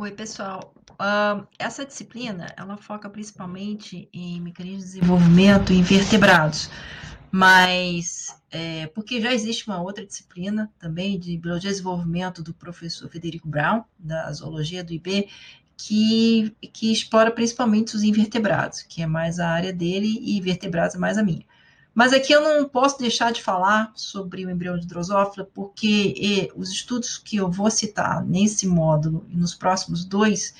Oi, pessoal. Uh, essa disciplina, ela foca principalmente em mecanismos de desenvolvimento em vertebrados, mas é, porque já existe uma outra disciplina também de biologia de desenvolvimento do professor Federico Brown, da zoologia do IB, que, que explora principalmente os invertebrados, que é mais a área dele, e vertebrados é mais a minha. Mas aqui eu não posso deixar de falar sobre o embrião de drosófila, porque os estudos que eu vou citar nesse módulo e nos próximos dois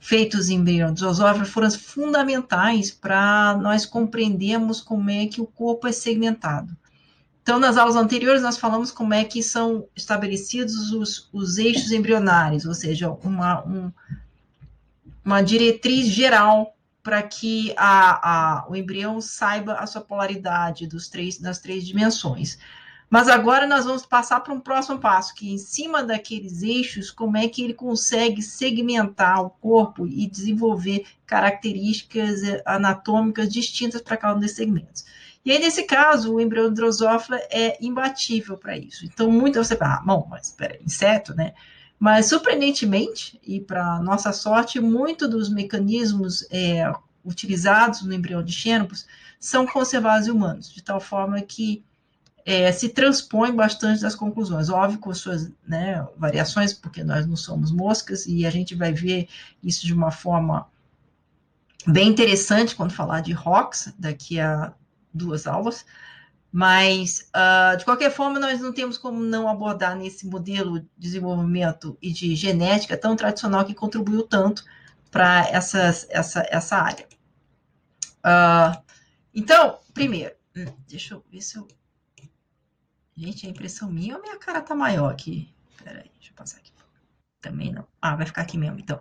feitos em embrião de drosófila foram fundamentais para nós compreendermos como é que o corpo é segmentado. Então, nas aulas anteriores, nós falamos como é que são estabelecidos os, os eixos embrionários, ou seja, uma, um, uma diretriz geral para que a, a, o embrião saiba a sua polaridade dos três, das três dimensões. Mas agora nós vamos passar para um próximo passo, que em cima daqueles eixos, como é que ele consegue segmentar o corpo e desenvolver características anatômicas distintas para cada um desses segmentos. E aí, nesse caso, o embrião drosófila é imbatível para isso. Então, muito você fala, ah, bom, mas espera, inseto, né? Mas, surpreendentemente, e para nossa sorte, muito dos mecanismos é, utilizados no embrião de xenopus são conservados em humanos, de tal forma que é, se transpõe bastante das conclusões. Óbvio, com suas né, variações, porque nós não somos moscas, e a gente vai ver isso de uma forma bem interessante quando falar de ROX, daqui a duas aulas, mas, uh, de qualquer forma, nós não temos como não abordar nesse modelo de desenvolvimento e de genética tão tradicional que contribuiu tanto para essa, essa, área. Uh, então, primeiro, hum, deixa eu ver se eu. Gente, a impressão minha ou minha cara tá maior aqui? Peraí, deixa eu passar aqui. Também não. Ah, vai ficar aqui mesmo, então.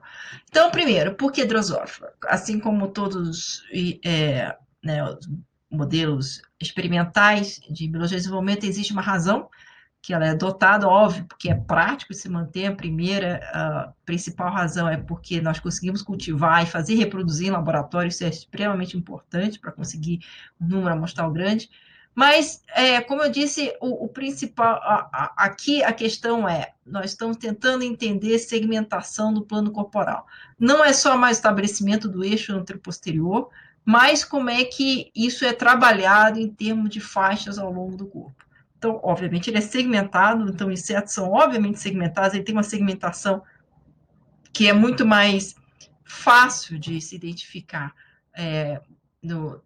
Então, primeiro, por que Drosophila? Assim como todos é, né, modelos experimentais de biologia de desenvolvimento, existe uma razão que ela é dotada, óbvio, porque é prático se manter. A primeira, a principal razão é porque nós conseguimos cultivar e fazer reproduzir em laboratório, isso é extremamente importante para conseguir um número amostral grande. Mas, é, como eu disse, o, o principal, a, a, aqui a questão é, nós estamos tentando entender segmentação do plano corporal. Não é só mais estabelecimento do eixo anteroposterior, mas como é que isso é trabalhado em termos de faixas ao longo do corpo. Então, obviamente, ele é segmentado, então insetos são obviamente segmentados, ele tem uma segmentação que é muito mais fácil de se identificar é, no,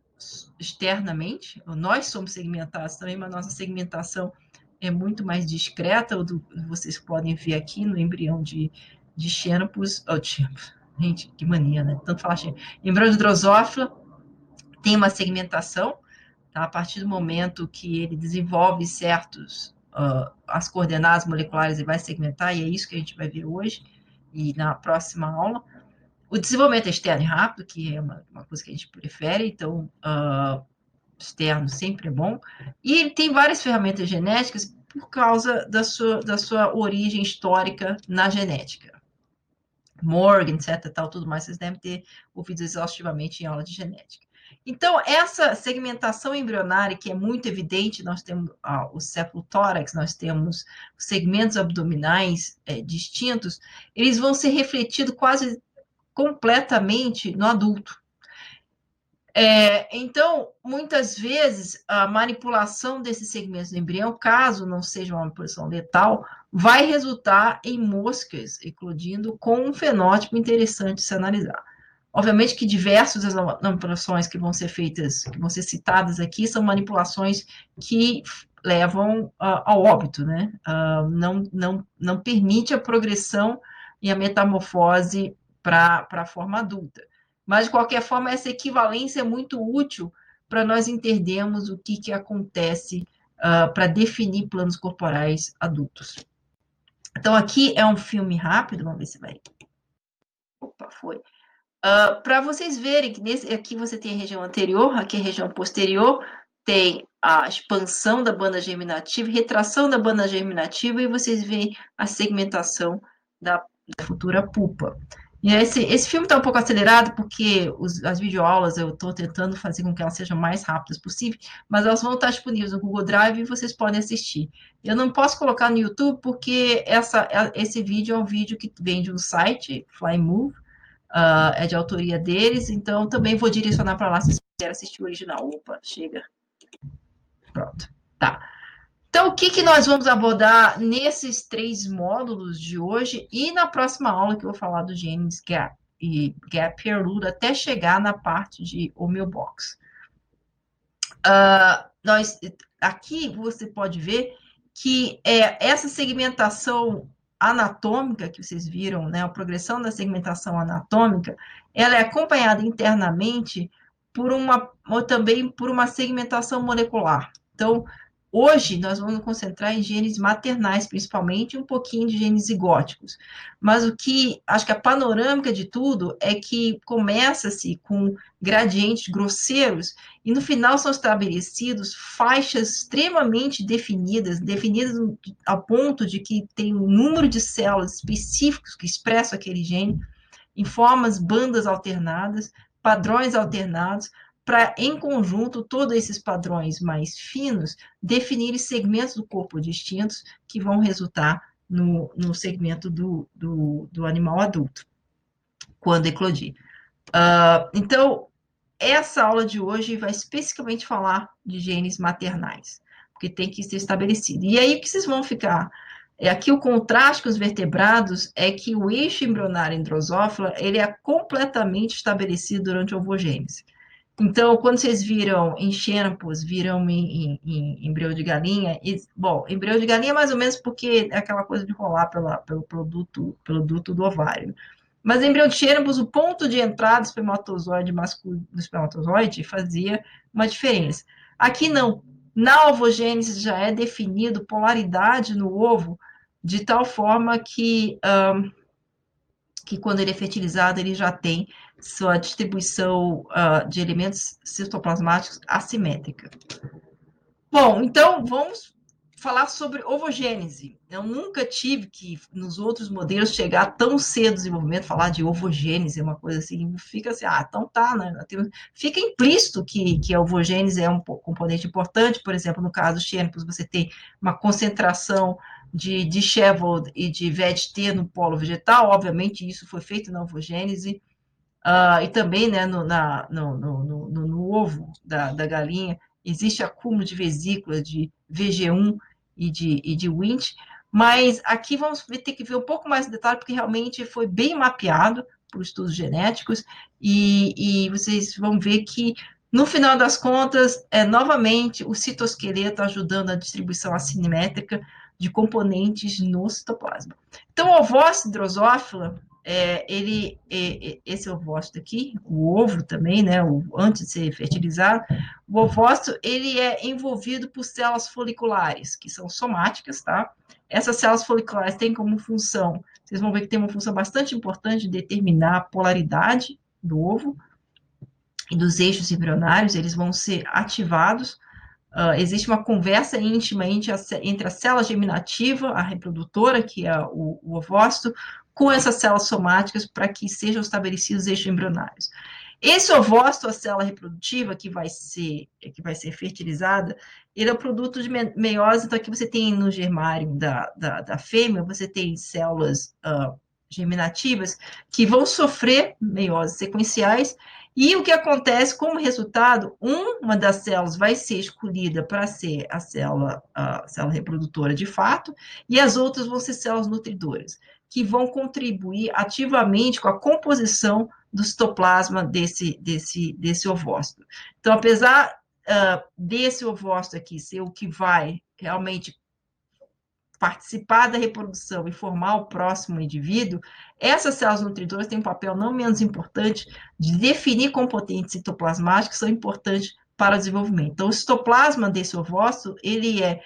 externamente. Nós somos segmentados também, mas nossa segmentação é muito mais discreta, do, vocês podem ver aqui no embrião de, de Xenopus, oh, gente, que mania, né? Tanto falar Xenopus. Embrião de Drosófila, tem uma segmentação, tá? a partir do momento que ele desenvolve certos uh, as coordenadas moleculares, ele vai segmentar, e é isso que a gente vai ver hoje e na próxima aula. O desenvolvimento externo e rápido, que é uma, uma coisa que a gente prefere, então, uh, externo sempre é bom. E ele tem várias ferramentas genéticas por causa da sua, da sua origem histórica na genética. Morgan, etc, tal, tudo mais, vocês devem ter ouvido exaustivamente em aula de genética. Então, essa segmentação embrionária, que é muito evidente, nós temos ah, o tórax, nós temos segmentos abdominais é, distintos, eles vão ser refletidos quase completamente no adulto. É, então, muitas vezes, a manipulação desses segmentos do embrião, caso não seja uma manipulação letal, vai resultar em moscas eclodindo com um fenótipo interessante de se analisar. Obviamente que diversas das manipulações que vão ser feitas, que vão ser citadas aqui, são manipulações que levam uh, ao óbito, né? Uh, não, não, não permite a progressão e a metamorfose para a forma adulta. Mas, de qualquer forma, essa equivalência é muito útil para nós entendermos o que, que acontece uh, para definir planos corporais adultos. Então, aqui é um filme rápido, vamos ver se vai. Opa, foi. Uh, para vocês verem que nesse, aqui você tem a região anterior, aqui a região posterior, tem a expansão da banda germinativa, retração da banda germinativa, e vocês veem a segmentação da, da futura pupa. E esse, esse filme está um pouco acelerado porque os, as videoaulas eu estou tentando fazer com que elas sejam mais rápidas possível, mas elas vão estar disponíveis no Google Drive e vocês podem assistir. Eu não posso colocar no YouTube porque essa, esse vídeo é um vídeo que vem de um site, Flymove, uh, é de autoria deles, então também vou direcionar para lá se vocês quiserem assistir o original. Opa, chega. Pronto, tá. Então, o que, que nós vamos abordar nesses três módulos de hoje e na próxima aula que eu vou falar do James Gap e Gap Peerluda até chegar na parte de Homeobox. Uh, nós, aqui você pode ver que é essa segmentação anatômica que vocês viram, né, a progressão da segmentação anatômica, ela é acompanhada internamente por uma, também por uma segmentação molecular. Então, Hoje, nós vamos concentrar em genes maternais, principalmente, um pouquinho de genes zigóticos. Mas o que, acho que a panorâmica de tudo é que começa-se com gradientes grosseiros e no final são estabelecidos faixas extremamente definidas, definidas ao ponto de que tem um número de células específicos que expressam aquele gene, em formas bandas alternadas, padrões alternados, para, em conjunto, todos esses padrões mais finos definirem segmentos do corpo distintos que vão resultar no, no segmento do, do, do animal adulto, quando eclodir. Uh, então, essa aula de hoje vai especificamente falar de genes maternais, porque tem que ser estabelecido. E aí, o que vocês vão ficar? É, aqui o contraste com os vertebrados é que o eixo embrionário em Drosophila, ele é completamente estabelecido durante a ovogênese. Então, quando vocês viram em xenopus, viram em, em, em, embrião de galinha, e, bom, embrião de galinha é mais ou menos porque é aquela coisa de rolar pela, pelo produto, pelo duto do ovário. Mas em embrião de xenopus, o ponto de entrada do espermatozoide masculino do espermatozoide fazia uma diferença. Aqui não. Na ovogênese já é definido polaridade no ovo, de tal forma que, um, que quando ele é fertilizado, ele já tem sua distribuição uh, de elementos citoplasmáticos assimétrica. Bom, então vamos falar sobre ovogênese. Eu nunca tive que, nos outros modelos, chegar tão cedo no desenvolvimento, falar de ovogênese, uma coisa assim, fica assim, ah, então tá, né? Fica implícito que, que a ovogênese é um componente importante, por exemplo, no caso do xênopus, você tem uma concentração de, Shevold e de VET-T no polo vegetal, obviamente isso foi feito na ovogênese, Uh, e também né, no, na, no, no, no, ovo da, da, galinha existe acúmulo de vesículas de VG1 e de, e de mas aqui vamos ter que ver um pouco mais de detalhe, porque realmente foi bem mapeado por estudos genéticos, e, e vocês vão ver que, no final das contas, é novamente o citoesqueleto ajudando a distribuição assimétrica de componentes no citoplasma. Então, o ovócito drosófila, é, ele, é, esse ovócito aqui, o ovo também, né, o, antes de ser fertilizado, o ovócito, ele é envolvido por células foliculares, que são somáticas, tá? Essas células foliculares têm como função, vocês vão ver que tem uma função bastante importante de determinar a polaridade do ovo e dos eixos embrionários, eles vão ser ativados, Uh, existe uma conversa íntima entre a, entre a célula germinativa, a reprodutora, que é o, o ovócito, com essas células somáticas para que sejam estabelecidos eixos embrionários. Esse ovócito, a célula reprodutiva que vai ser que vai ser fertilizada, ele é o produto de meiose. Então, aqui você tem no germário da, da, da fêmea, você tem células uh, germinativas que vão sofrer meioses sequenciais. E o que acontece como resultado? Uma das células vai ser escolhida para ser a célula, a célula reprodutora de fato, e as outras vão ser células nutridoras que vão contribuir ativamente com a composição do citoplasma desse, desse, desse ovócito. Então, apesar uh, desse ovócito aqui ser o que vai realmente participar da reprodução e formar o próximo indivíduo, essas células nutridoras têm um papel não menos importante de definir componentes citoplasmáticos que são importantes para o desenvolvimento. Então, o citoplasma desse ovócito, ele é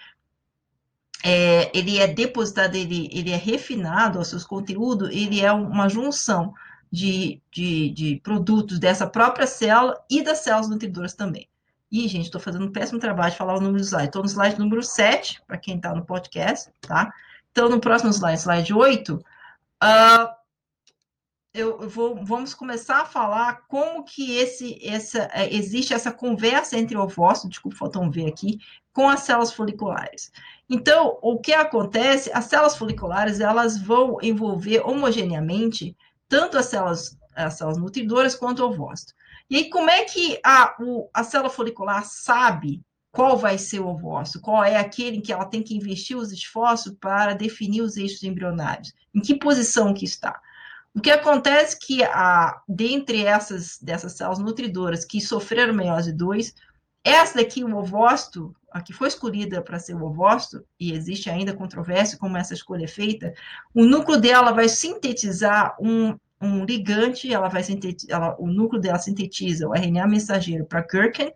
é, ele é depositado, ele, ele é refinado, os seus conteúdos, ele é uma junção de, de, de produtos dessa própria célula e das células nutridoras também. E, gente, estou fazendo um péssimo trabalho de falar o número do slide. Estou no slide número 7, para quem está no podcast, tá? Então, no próximo slide, slide 8, uh, eu vou, vamos começar a falar como que esse, essa, é, existe essa conversa entre o ovócito, desculpa, faltou um V aqui, com as células foliculares. Então, o que acontece? As células foliculares, elas vão envolver homogeneamente tanto as células, as células nutridoras quanto o ovócito. E aí, como é que a, o, a célula folicular sabe qual vai ser o ovócito? Qual é aquele em que ela tem que investir os esforços para definir os eixos embrionários? Em que posição que está? O que acontece é que, a, dentre essas dessas células nutridoras que sofreram meiose 2, essa daqui, o ovócito, a que foi escolhida para ser o ovócito, e existe ainda controvérsia como essa escolha é feita, o núcleo dela vai sintetizar um, um ligante, ela vai sintetizar, o núcleo dela sintetiza o RNA mensageiro para Gherkin.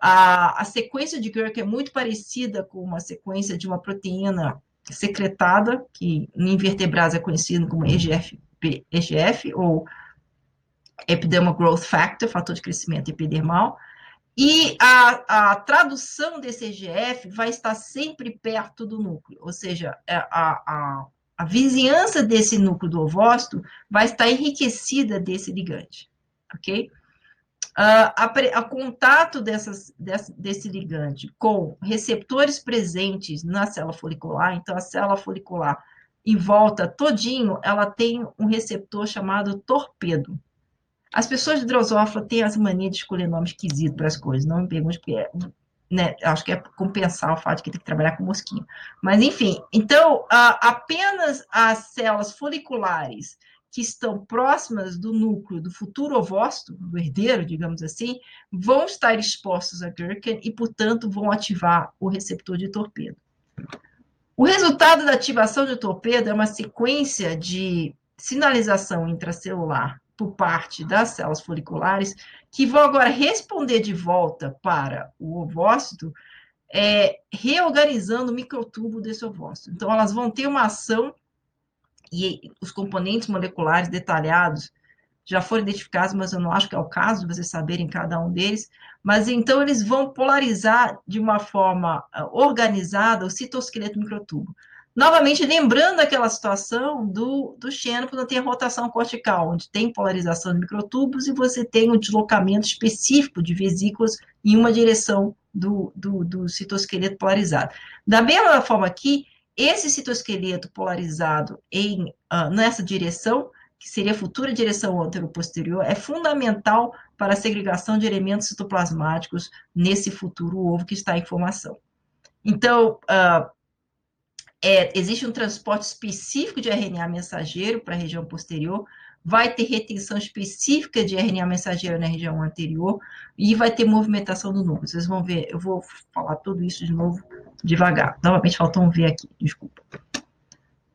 A, a sequência de Gherkin é muito parecida com uma sequência de uma proteína secretada, que em invertebrados é conhecido como EGF EGF, ou Epidermal Growth Factor, fator de crescimento epidermal, e a, a, tradução desse EGF vai estar sempre perto do núcleo, ou seja, é, a, a, a vizinhança desse núcleo do ovócito vai estar enriquecida desse ligante, ok? Uh, a, contato dessas, desse, desse ligante com receptores presentes na célula folicular, então a célula folicular em volta todinho, ela tem um receptor chamado torpedo. As pessoas de drosófila têm essa mania de escolher nome esquisito para as coisas, não me pergunte porque é, né, acho que é compensar o fato de que tem que trabalhar com mosquinha. Mas, enfim, então, apenas as células foliculares que estão próximas do núcleo do futuro ovócito, do herdeiro, digamos assim, vão estar expostos a Gherkin e, portanto, vão ativar o receptor de torpedo. O resultado da ativação de torpedo é uma sequência de sinalização intracelular por parte das células foliculares, que vão agora responder de volta para o ovócito, é, reorganizando o microtubo desse ovócito. Então, elas vão ter uma ação e os componentes moleculares detalhados já foram identificados, mas eu não acho que é o caso de vocês saberem cada um deles. Mas então eles vão polarizar de uma forma ah, organizada o citoesqueleto microtubo. Novamente, lembrando aquela situação do, do Xeno, quando tem a rotação cortical, onde tem polarização de microtubos e você tem um deslocamento específico de vesículas em uma direção do, do, do citoesqueleto polarizado. Da mesma forma aqui, esse citoesqueleto polarizado em, uh, nessa direção que seria a futura direção antero-posterior, é fundamental para a segregação de elementos citoplasmáticos nesse futuro ovo que está em formação. Então, uh, é, existe um transporte específico de RNA mensageiro para a região posterior, vai ter retenção específica de RNA mensageiro na região anterior e vai ter movimentação do núcleo. Vocês vão ver, eu vou falar tudo isso de novo devagar. Novamente faltou um V aqui, desculpa.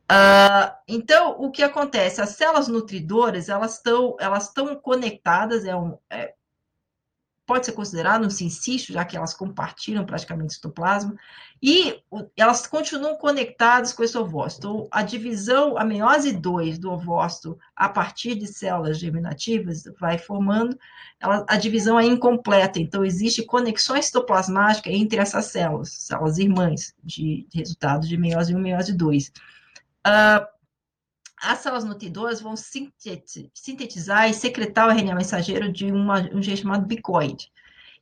Uh, então, o que acontece? As células nutridoras, elas estão elas conectadas, é um, é, pode ser considerado um sincício, já que elas compartilham praticamente o citoplasma, e elas continuam conectadas com esse ovócito. Então, a divisão, a meiose 2 do ovócito, a partir de células germinativas, vai formando, ela, a divisão é incompleta, então existe conexões citoplasmáticas entre essas células, células irmãs, de, de resultado de meiose 1 e meiose 2. Uh, as células nutridoras vão sintetizar e secretar o RNA mensageiro de uma, um jeito chamado bicoide.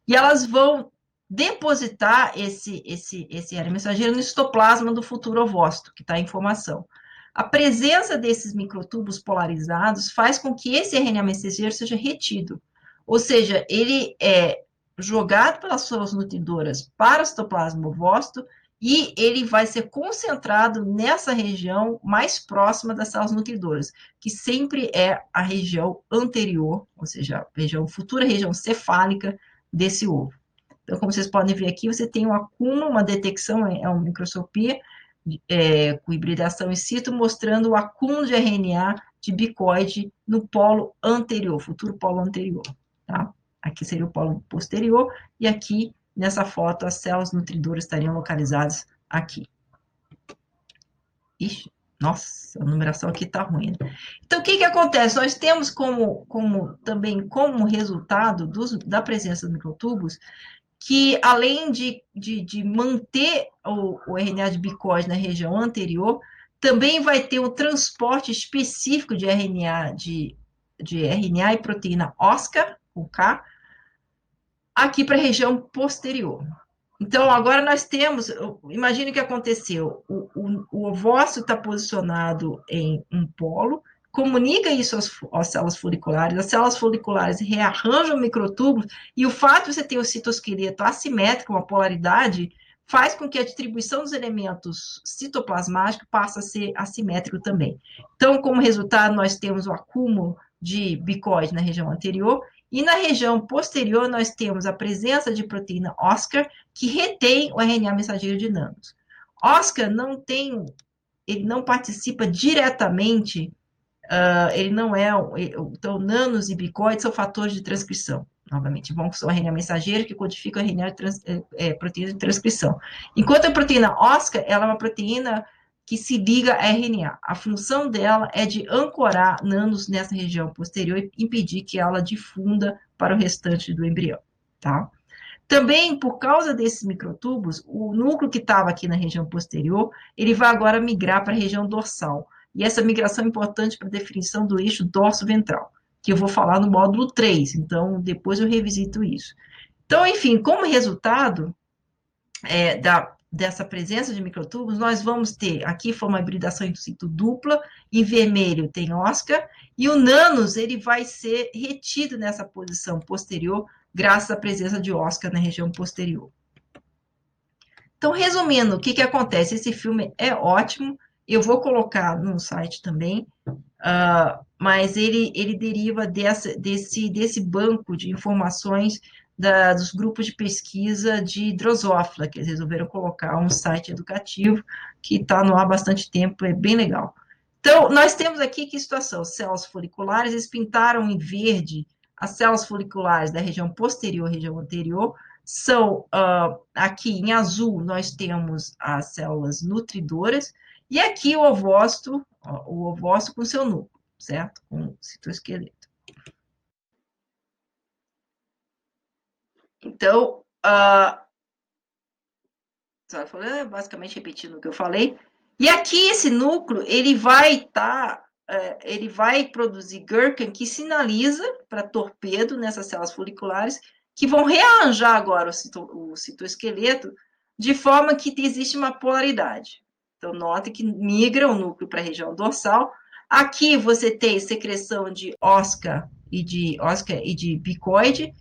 E elas vão depositar esse, esse, esse RNA mensageiro no citoplasma do futuro ovócito, que está em formação. A presença desses microtubos polarizados faz com que esse RNA mensageiro seja retido. Ou seja, ele é jogado pelas células nutridoras para o citoplasma ovócito e ele vai ser concentrado nessa região mais próxima das células nutridoras, que sempre é a região anterior, ou seja, a região, futura região cefálica desse ovo. Então, como vocês podem ver aqui, você tem um acúmulo, uma detecção, é uma microscopia, é, com hibridação in situ, mostrando o acúmulo de RNA de bicoide no polo anterior, futuro polo anterior, tá? Aqui seria o polo posterior, e aqui Nessa foto, as células nutridoras estariam localizadas aqui. Ixi, nossa, a numeração aqui está ruim. Né? Então, o que, que acontece? Nós temos como, como também como resultado dos, da presença dos microtubos que, além de, de, de manter o, o RNA de bicose na região anterior, também vai ter um transporte específico de RNA, de, de RNA e proteína OSCA, com K, aqui para a região posterior. Então, agora nós temos, imagine o que aconteceu, o, o, o ovócito está posicionado em um polo, comunica isso às, às, células foliculares, as células foliculares rearranjam microtúbulos, e o fato de você ter o citoesqueleto assimétrico, uma polaridade, faz com que a distribuição dos elementos citoplasmáticos passe a ser assimétrico também. Então, como resultado, nós temos o acúmulo de bicóide na região anterior, e na região posterior, nós temos a presença de proteína Oscar, que retém o RNA mensageiro de nanos. Oscar não tem, ele não participa diretamente Uh, ele não é. Então, nanos e bicoides são fatores de transcrição. Novamente, bom, são RNA mensageiro que codifica o RNA trans, é, proteína de transcrição. Enquanto a proteína ósea, ela é uma proteína que se liga a RNA. A função dela é de ancorar nanos nessa região posterior e impedir que ela difunda para o restante do embrião, tá? Também, por causa desses microtubos, o núcleo que estava aqui na região posterior, ele vai agora migrar para a região dorsal. E essa migração é importante para a definição do eixo dorso-ventral, que eu vou falar no módulo 3, então depois eu revisito isso. Então, enfim, como resultado é, da, dessa presença de microtubos, nós vamos ter, aqui foi uma hibridação situ dupla, em vermelho tem Oscar, e o nanos, ele vai ser retido nessa posição posterior, graças à presença de Oscar na região posterior. Então, resumindo, o que, que acontece? Esse filme é ótimo, eu vou colocar no site também, uh, mas ele, ele deriva dessa, desse, desse banco de informações da, dos grupos de pesquisa de Drosófila, que eles resolveram colocar um site educativo que está no ar há bastante tempo, é bem legal. Então, nós temos aqui que situação? Células foliculares, eles pintaram em verde as células foliculares da região posterior, região anterior, são, uh, aqui em azul, nós temos as células nutridoras, e aqui o ovócito, o ovócito com seu núcleo, certo? Com citoesqueleto. Então, uh, basicamente repetindo o que eu falei. E aqui esse núcleo, ele vai estar, tá, uh, ele vai produzir Gherkin que sinaliza para torpedo nessas células foliculares, que vão rearranjar agora o, cito, o citoesqueleto de forma que existe uma polaridade. Então, note que migra o núcleo para a região dorsal. Aqui você tem secreção de osca e de osca e de bicoide.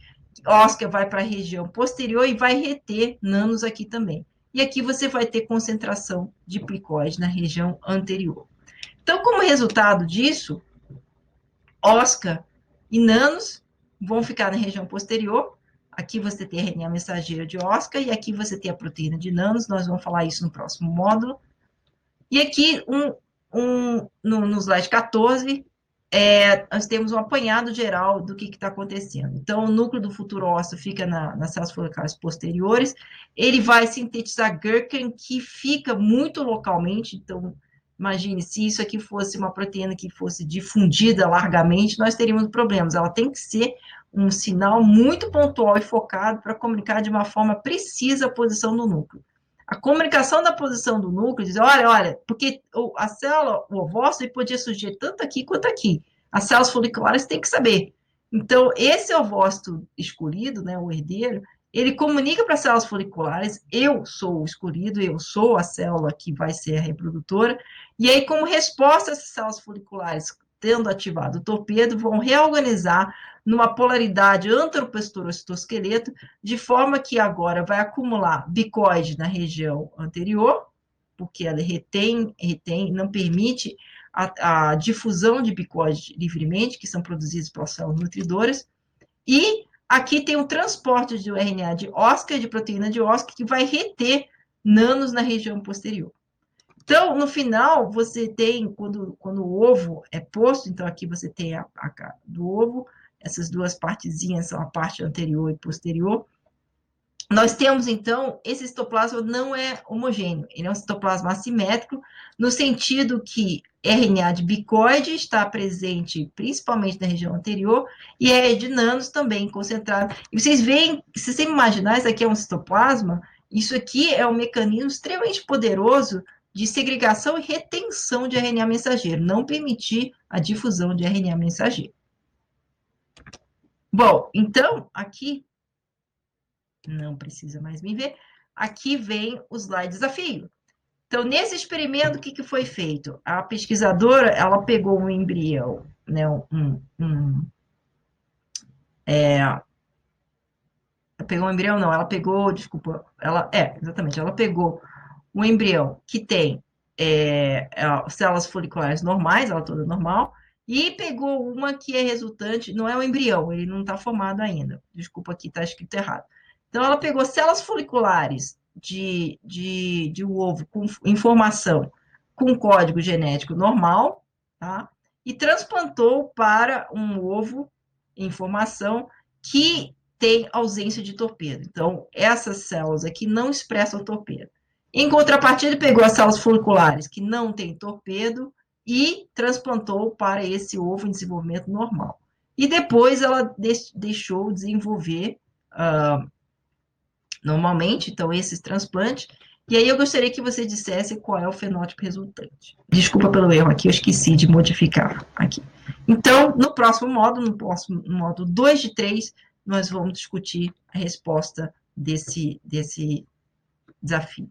Osca vai para a região posterior e vai reter nanos aqui também. E aqui você vai ter concentração de plicoide na região anterior. Então, como resultado disso, osca e nanos vão ficar na região posterior. Aqui você tem a RNA mensageira de osca e aqui você tem a proteína de nanos. Nós vamos falar isso no próximo módulo. E aqui, um, um, no, no slide 14, é, nós temos um apanhado geral do que está acontecendo. Então, o núcleo do futuro ósseo fica na, nas células foliculares posteriores, ele vai sintetizar Gherkin, que fica muito localmente, então, imagine, se isso aqui fosse uma proteína que fosse difundida largamente, nós teríamos problemas. Ela tem que ser um sinal muito pontual e focado para comunicar de uma forma precisa a posição do núcleo. A comunicação da posição do núcleo diz, olha, olha, porque a célula, o ovócito, podia surgir tanto aqui quanto aqui. As células foliculares têm que saber. Então, esse ovócito escolhido, né, o herdeiro, ele comunica para as células foliculares, eu sou o escolhido, eu sou a célula que vai ser a reprodutora, e aí, como resposta, essas células foliculares, tendo ativado o torpedo, vão reorganizar numa polaridade anteroposterior-citoesqueleto, de forma que agora vai acumular bicoide na região anterior, porque ela retém, retém não permite a, a difusão de bicoide livremente, que são produzidos pelas células nutridoras, e aqui tem o transporte de RNA de Oscar, de proteína de Oscar, que vai reter nanos na região posterior. Então, no final, você tem, quando, quando o ovo é posto, então aqui você tem a, a do ovo, essas duas partezinhas são a parte anterior e posterior. Nós temos, então, esse citoplasma não é homogêneo, ele é um citoplasma assimétrico, no sentido que RNA de bicoide está presente principalmente na região anterior, e é de nanos também concentrado. E vocês veem, se você imaginar, isso aqui é um citoplasma, isso aqui é um mecanismo extremamente poderoso de segregação e retenção de RNA mensageiro, não permitir a difusão de RNA mensageiro. Bom, então, aqui, não precisa mais me ver, aqui vem o slide desafio. Então, nesse experimento, o que, que foi feito? A pesquisadora, ela pegou um embrião, né, um, um é, pegou um embrião, não, ela pegou, desculpa, ela, é, exatamente, ela pegou um embrião que tem é, é células foliculares normais, ela toda normal, e pegou uma que é resultante, não é o embrião, ele não está formado ainda, desculpa aqui, está escrito errado. Então, ela pegou células foliculares de, de, de um ovo com informação com código genético normal, tá? E transplantou para um ovo em formação que tem ausência de torpedo. Então, essas células aqui não expressam torpedo. Em contrapartida, pegou as células foliculares que não têm torpedo e transplantou para esse ovo em desenvolvimento normal. E depois ela deixou desenvolver uh, normalmente, então, esses transplantes. E aí eu gostaria que você dissesse qual é o fenótipo resultante. Desculpa pelo erro aqui, eu esqueci de modificar aqui. Então, no próximo módulo, no próximo módulo 2 de 3, nós vamos discutir a resposta desse, desse desafio.